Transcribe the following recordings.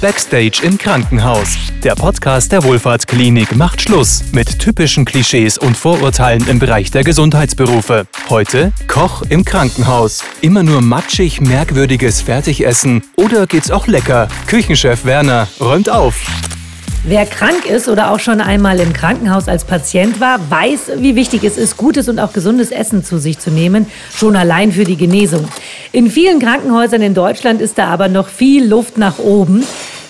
Backstage im Krankenhaus. Der Podcast der Wohlfahrtsklinik macht Schluss mit typischen Klischees und Vorurteilen im Bereich der Gesundheitsberufe. Heute Koch im Krankenhaus. Immer nur matschig, merkwürdiges Fertigessen oder geht's auch lecker? Küchenchef Werner räumt auf. Wer krank ist oder auch schon einmal im Krankenhaus als Patient war, weiß, wie wichtig es ist, gutes und auch gesundes Essen zu sich zu nehmen, schon allein für die Genesung. In vielen Krankenhäusern in Deutschland ist da aber noch viel Luft nach oben.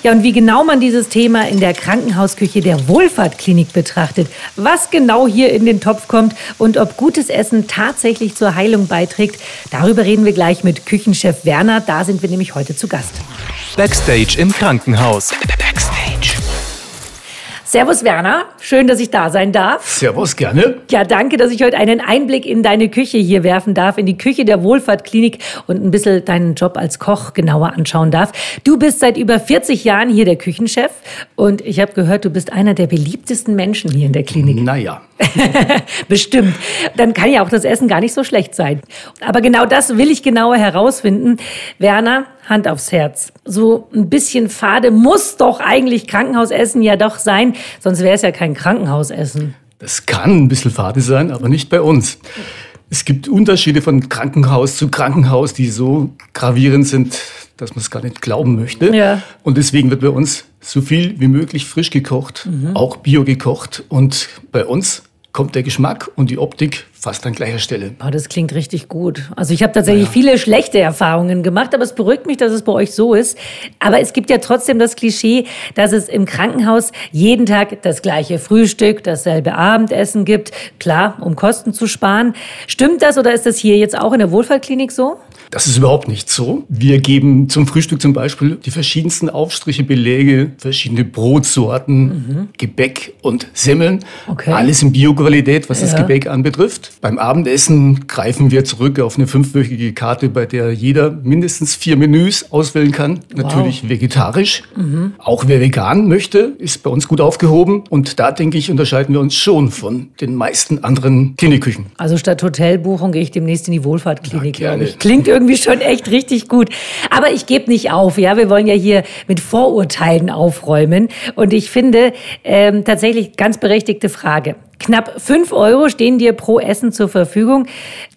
Ja, und wie genau man dieses Thema in der Krankenhausküche der Wohlfahrtklinik betrachtet, was genau hier in den Topf kommt und ob gutes Essen tatsächlich zur Heilung beiträgt, darüber reden wir gleich mit Küchenchef Werner. Da sind wir nämlich heute zu Gast. Backstage im Krankenhaus. Backstage. Servus Werner, schön, dass ich da sein darf. Servus, gerne. Ja, danke, dass ich heute einen Einblick in deine Küche hier werfen darf, in die Küche der Wohlfahrtklinik und ein bisschen deinen Job als Koch genauer anschauen darf. Du bist seit über 40 Jahren hier der Küchenchef und ich habe gehört, du bist einer der beliebtesten Menschen hier in der Klinik. Naja. Bestimmt. Dann kann ja auch das Essen gar nicht so schlecht sein. Aber genau das will ich genauer herausfinden. Werner, Hand aufs Herz. So ein bisschen fade muss doch eigentlich Krankenhausessen ja doch sein, sonst wäre es ja kein Krankenhausessen. Das kann ein bisschen fade sein, aber nicht bei uns. Es gibt Unterschiede von Krankenhaus zu Krankenhaus, die so gravierend sind, dass man es gar nicht glauben möchte. Ja. Und deswegen wird bei uns so viel wie möglich frisch gekocht, mhm. auch bio gekocht. Und bei uns kommt der Geschmack und die Optik fast an gleicher Stelle. Oh, das klingt richtig gut. Also ich habe tatsächlich ja. viele schlechte Erfahrungen gemacht, aber es beruhigt mich, dass es bei euch so ist. Aber es gibt ja trotzdem das Klischee, dass es im Krankenhaus jeden Tag das gleiche Frühstück, dasselbe Abendessen gibt. Klar, um Kosten zu sparen. Stimmt das oder ist das hier jetzt auch in der Wohlfahrtklinik so? Das ist überhaupt nicht so. Wir geben zum Frühstück zum Beispiel die verschiedensten Aufstriche, Belege, verschiedene Brotsorten, mhm. Gebäck und Semmeln. Okay. Alles in Bioqualität, was ja. das Gebäck anbetrifft. Beim Abendessen greifen wir zurück auf eine fünfwöchige Karte, bei der jeder mindestens vier Menüs auswählen kann. Wow. Natürlich vegetarisch. Mhm. Auch wer vegan möchte, ist bei uns gut aufgehoben. Und da denke ich, unterscheiden wir uns schon von den meisten anderen Klinikküchen. Also statt Hotelbuchung gehe ich demnächst in die Wohlfahrtklinik. Ja, Klingt irgendwie schon echt richtig gut. Aber ich gebe nicht auf, ja. Wir wollen ja hier mit Vorurteilen aufräumen. Und ich finde ähm, tatsächlich ganz berechtigte Frage. Knapp fünf Euro stehen dir pro Essen zur Verfügung.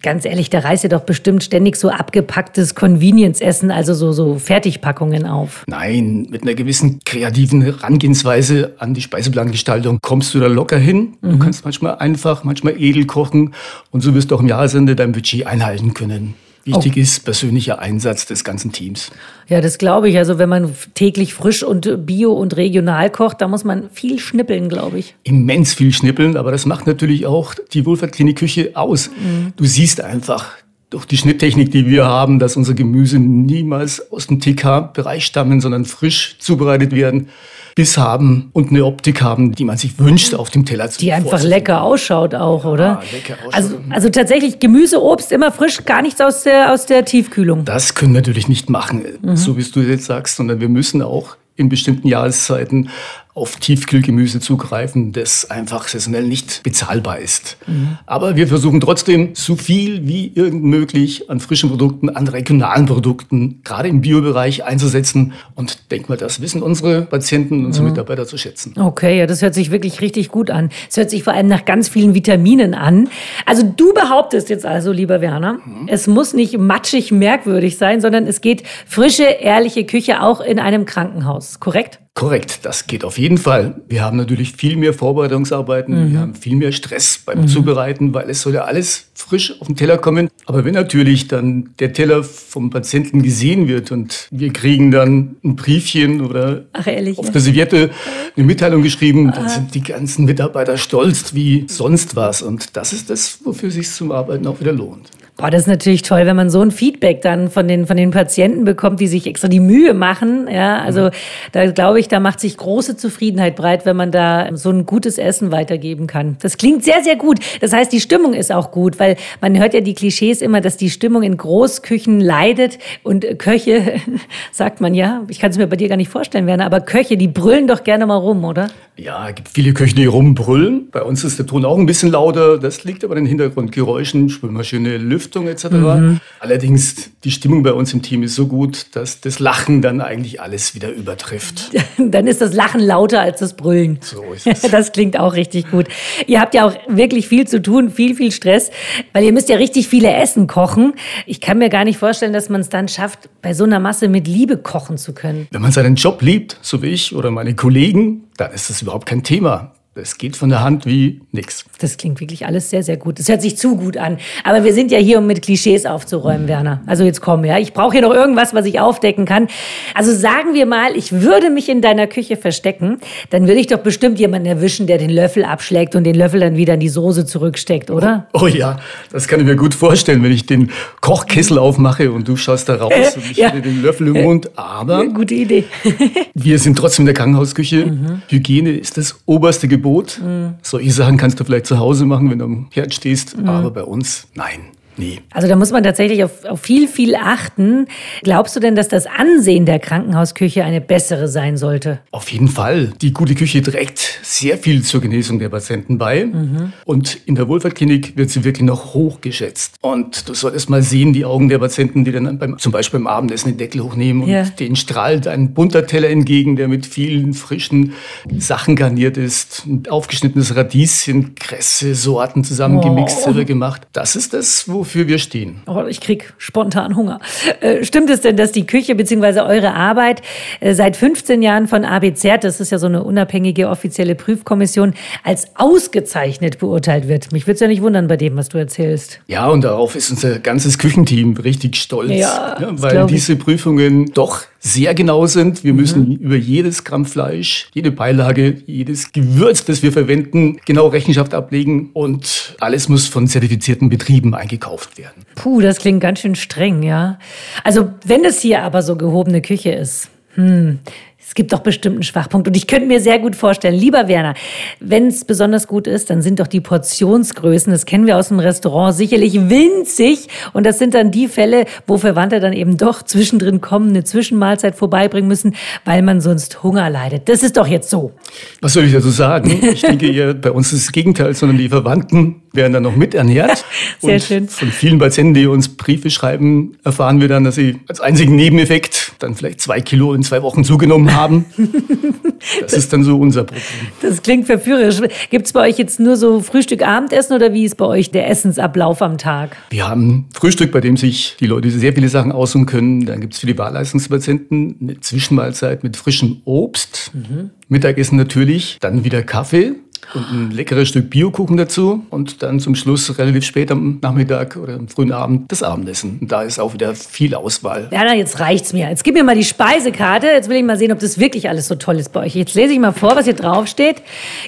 Ganz ehrlich, da reißt ihr doch bestimmt ständig so abgepacktes Convenience-Essen, also so, so Fertigpackungen auf. Nein, mit einer gewissen kreativen Herangehensweise an die Speiseplangestaltung kommst du da locker hin. Mhm. Du kannst manchmal einfach, manchmal edel kochen und so wirst du auch im Jahresende dein Budget einhalten können. Wichtig oh. ist persönlicher Einsatz des ganzen Teams. Ja, das glaube ich. Also wenn man täglich frisch und bio und regional kocht, da muss man viel schnippeln, glaube ich. Immens viel schnippeln, aber das macht natürlich auch die Wohlfahrtklinik-Küche aus. Mhm. Du siehst einfach durch die Schnitttechnik, die wir haben, dass unsere Gemüse niemals aus dem TK-Bereich stammen, sondern frisch zubereitet werden. Biss haben und eine Optik haben, die man sich wünscht auf dem Teller zu Die einfach lecker ausschaut auch, ja, oder? Lecker ausschaut. Also, also tatsächlich Gemüse, Obst immer frisch, gar nichts aus der, aus der Tiefkühlung. Das können wir natürlich nicht machen, mhm. so wie du jetzt sagst, sondern wir müssen auch in bestimmten Jahreszeiten auf Tiefkühlgemüse zugreifen, das einfach saisonell nicht bezahlbar ist. Mhm. Aber wir versuchen trotzdem so viel wie irgend möglich an frischen Produkten, an regionalen Produkten, gerade im Biobereich einzusetzen. Und denk mal, das wissen unsere Patienten und unsere mhm. Mitarbeiter zu schätzen. Okay, ja, das hört sich wirklich richtig gut an. Es hört sich vor allem nach ganz vielen Vitaminen an. Also du behauptest jetzt also, lieber Werner, mhm. es muss nicht matschig merkwürdig sein, sondern es geht frische, ehrliche Küche auch in einem Krankenhaus, korrekt? Korrekt, das geht auf jeden Fall. Wir haben natürlich viel mehr Vorbereitungsarbeiten, mhm. wir haben viel mehr Stress beim mhm. Zubereiten, weil es soll ja alles frisch auf den Teller kommen. Aber wenn natürlich dann der Teller vom Patienten gesehen wird und wir kriegen dann ein Briefchen oder ehrlich, auf der Serviette eine Mitteilung geschrieben, dann sind die ganzen Mitarbeiter stolz wie sonst was. Und das ist das, wofür es sich zum Arbeiten auch wieder lohnt. Boah, das ist natürlich toll, wenn man so ein Feedback dann von den, von den Patienten bekommt, die sich extra die Mühe machen. Ja, also mhm. da glaube ich, da macht sich große Zufriedenheit breit, wenn man da so ein gutes Essen weitergeben kann. Das klingt sehr, sehr gut. Das heißt, die Stimmung ist auch gut, weil man hört ja die Klischees immer, dass die Stimmung in Großküchen leidet und Köche, sagt man ja, ich kann es mir bei dir gar nicht vorstellen, Werner, aber Köche, die brüllen doch gerne mal rum, oder? Ja, es gibt viele Köche, die rumbrüllen. Bei uns ist der Ton auch ein bisschen lauter. Das liegt aber an den Hintergrundgeräuschen, Spülmaschine, Lüfter. Lüftung etc. Mhm. Allerdings die Stimmung bei uns im Team ist so gut, dass das Lachen dann eigentlich alles wieder übertrifft. dann ist das Lachen lauter als das Brüllen. So ist es. Das klingt auch richtig gut. Ihr habt ja auch wirklich viel zu tun, viel, viel Stress, weil ihr müsst ja richtig viele Essen kochen. Ich kann mir gar nicht vorstellen, dass man es dann schafft, bei so einer Masse mit Liebe kochen zu können. Wenn man seinen Job liebt, so wie ich oder meine Kollegen, dann ist das überhaupt kein Thema. Das geht von der Hand wie nix. Das klingt wirklich alles sehr, sehr gut. Das hört sich zu gut an. Aber wir sind ja hier, um mit Klischees aufzuräumen, Werner. Also jetzt komm, ja. Ich brauche hier noch irgendwas, was ich aufdecken kann. Also sagen wir mal, ich würde mich in deiner Küche verstecken. Dann würde ich doch bestimmt jemanden erwischen, der den Löffel abschlägt und den Löffel dann wieder in die Soße zurücksteckt, oder? Oh, oh ja, das kann ich mir gut vorstellen, wenn ich den Kochkessel aufmache und du schaust da raus äh, und ich ja. den Löffel im Mund. Aber. Gute Idee. wir sind trotzdem in der Krankenhausküche. Mhm. Hygiene ist das oberste Gebot. Gebot. Mhm. Solche Sachen kannst du vielleicht zu Hause machen, wenn du am Herd stehst, mhm. aber bei uns nein. Nee. Also da muss man tatsächlich auf, auf, viel, viel achten. Glaubst du denn, dass das Ansehen der Krankenhausküche eine bessere sein sollte? Auf jeden Fall. Die gute Küche trägt sehr viel zur Genesung der Patienten bei. Mhm. Und in der Wohlfahrtklinik wird sie wirklich noch hoch geschätzt. Und du solltest mal sehen, die Augen der Patienten, die dann beim, zum Beispiel beim Abendessen den Deckel hochnehmen und ja. denen strahlt ein bunter Teller entgegen, der mit vielen frischen Sachen garniert ist. Ein aufgeschnittenes Radieschen, Kresse, Sorten zusammengemixt, oh. selber gemacht. Das ist das, wo wofür wir stehen. Oh, ich krieg spontan Hunger. Äh, stimmt es denn, dass die Küche bzw. eure Arbeit äh, seit 15 Jahren von ABZ, das ist ja so eine unabhängige offizielle Prüfkommission, als ausgezeichnet beurteilt wird? Mich würde es ja nicht wundern bei dem, was du erzählst. Ja, und darauf ist unser ganzes Küchenteam richtig stolz, ja, ja, weil diese Prüfungen doch sehr genau sind. Wir müssen mhm. über jedes Gramm Fleisch, jede Beilage, jedes Gewürz, das wir verwenden, genau Rechenschaft ablegen und alles muss von zertifizierten Betrieben eingekauft werden. Puh, das klingt ganz schön streng, ja. Also wenn es hier aber so gehobene Küche ist, hm, es gibt doch bestimmt einen Schwachpunkt. Und ich könnte mir sehr gut vorstellen, lieber Werner, wenn es besonders gut ist, dann sind doch die Portionsgrößen, das kennen wir aus dem Restaurant, sicherlich winzig. Und das sind dann die Fälle, wo Verwandte dann eben doch zwischendrin kommen, eine Zwischenmahlzeit vorbeibringen müssen, weil man sonst Hunger leidet. Das ist doch jetzt so. Was soll ich dazu sagen? Ich denke eher, bei uns ist das Gegenteil, sondern die Verwandten werden dann noch miternährt. Sehr und schön. Von vielen Patienten, die uns Briefe schreiben, erfahren wir dann, dass sie als einzigen Nebeneffekt dann vielleicht zwei Kilo in zwei Wochen zugenommen haben. Das ist dann so unser Problem. Das klingt verführerisch. Gibt es bei euch jetzt nur so Frühstück, Abendessen oder wie ist bei euch der Essensablauf am Tag? Wir haben Frühstück, bei dem sich die Leute sehr viele Sachen aussuchen können. Dann gibt es für die Wahlleistungspatienten eine Zwischenmahlzeit mit frischem Obst. Mhm. Mittagessen natürlich, dann wieder Kaffee und ein leckeres Stück Biokuchen dazu und dann zum Schluss relativ spät am Nachmittag oder am frühen Abend das Abendessen. Und da ist auch wieder viel Auswahl. Ja, jetzt reicht's mir. Jetzt gib mir mal die Speisekarte. Jetzt will ich mal sehen, ob das wirklich alles so toll ist bei euch. Jetzt lese ich mal vor, was hier drauf steht.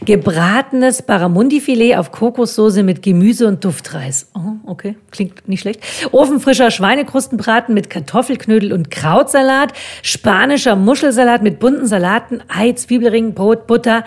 Gebratenes Barramundi-Filet auf Kokossoße mit Gemüse und Duftreis. Oh, okay, klingt nicht schlecht. Ofenfrischer Schweinekrustenbraten mit Kartoffelknödel und Krautsalat. Spanischer Muschelsalat mit bunten Salaten, Ei, Zwiebelringen, Brot, Butter.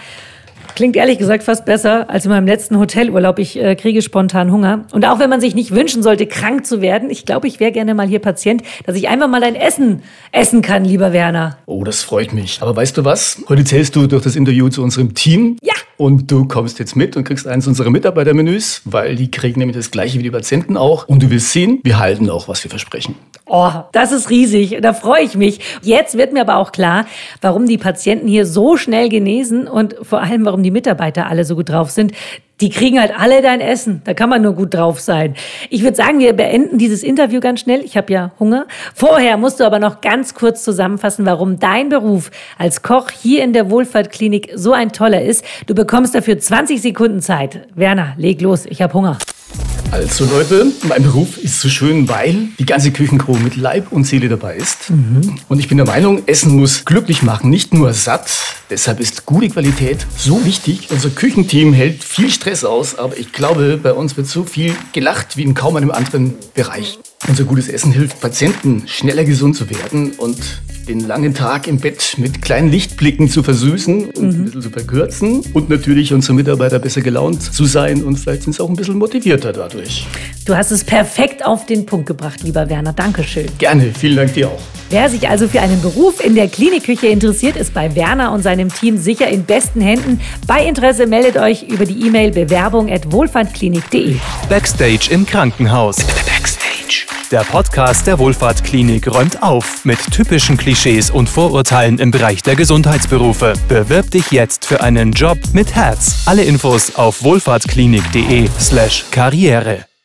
Klingt ehrlich gesagt fast besser als in meinem letzten Hotelurlaub. Ich äh, kriege spontan Hunger. Und auch wenn man sich nicht wünschen sollte, krank zu werden, ich glaube, ich wäre gerne mal hier Patient, dass ich einfach mal dein Essen essen kann, lieber Werner. Oh, das freut mich. Aber weißt du was? Heute zählst du durch das Interview zu unserem Team. Ja. Und du kommst jetzt mit und kriegst eins unserer Mitarbeitermenüs, weil die kriegen nämlich das gleiche wie die Patienten auch. Und du wirst sehen, wir halten auch, was wir versprechen. Oh, das ist riesig. Da freue ich mich. Jetzt wird mir aber auch klar, warum die Patienten hier so schnell genesen und vor allem, warum die Mitarbeiter alle so gut drauf sind. Die kriegen halt alle dein Essen. Da kann man nur gut drauf sein. Ich würde sagen, wir beenden dieses Interview ganz schnell. Ich habe ja Hunger. Vorher musst du aber noch ganz kurz zusammenfassen, warum dein Beruf als Koch hier in der Wohlfahrtklinik so ein toller ist. Du bekommst dafür 20 Sekunden Zeit. Werner, leg los. Ich habe Hunger. Also Leute, mein Beruf ist so schön, weil die ganze Küchencrew mit Leib und Seele dabei ist. Mhm. Und ich bin der Meinung, Essen muss glücklich machen, nicht nur satt. Deshalb ist gute Qualität so wichtig. Unser Küchenteam hält viel Stress aus, aber ich glaube, bei uns wird so viel gelacht wie in kaum einem anderen Bereich. Unser gutes Essen hilft Patienten, schneller gesund zu werden und den langen Tag im Bett mit kleinen Lichtblicken zu versüßen und mhm. ein bisschen zu verkürzen und natürlich unsere Mitarbeiter besser gelaunt zu sein und vielleicht sind sie auch ein bisschen motivierter dadurch. Du hast es perfekt auf den Punkt gebracht, lieber Werner. Dankeschön. Gerne, vielen Dank dir auch. Wer sich also für einen Beruf in der Klinikküche interessiert, ist bei Werner und seinem Team sicher in besten Händen. Bei Interesse meldet euch über die E-Mail bewerbung at wohlfahrtklinik.de. Backstage im Krankenhaus. Backstage. Der Podcast der Wohlfahrtklinik räumt auf mit typischen Klischees und Vorurteilen im Bereich der Gesundheitsberufe. Bewirb dich jetzt für einen Job mit Herz. Alle Infos auf wohlfahrtklinik.de/karriere.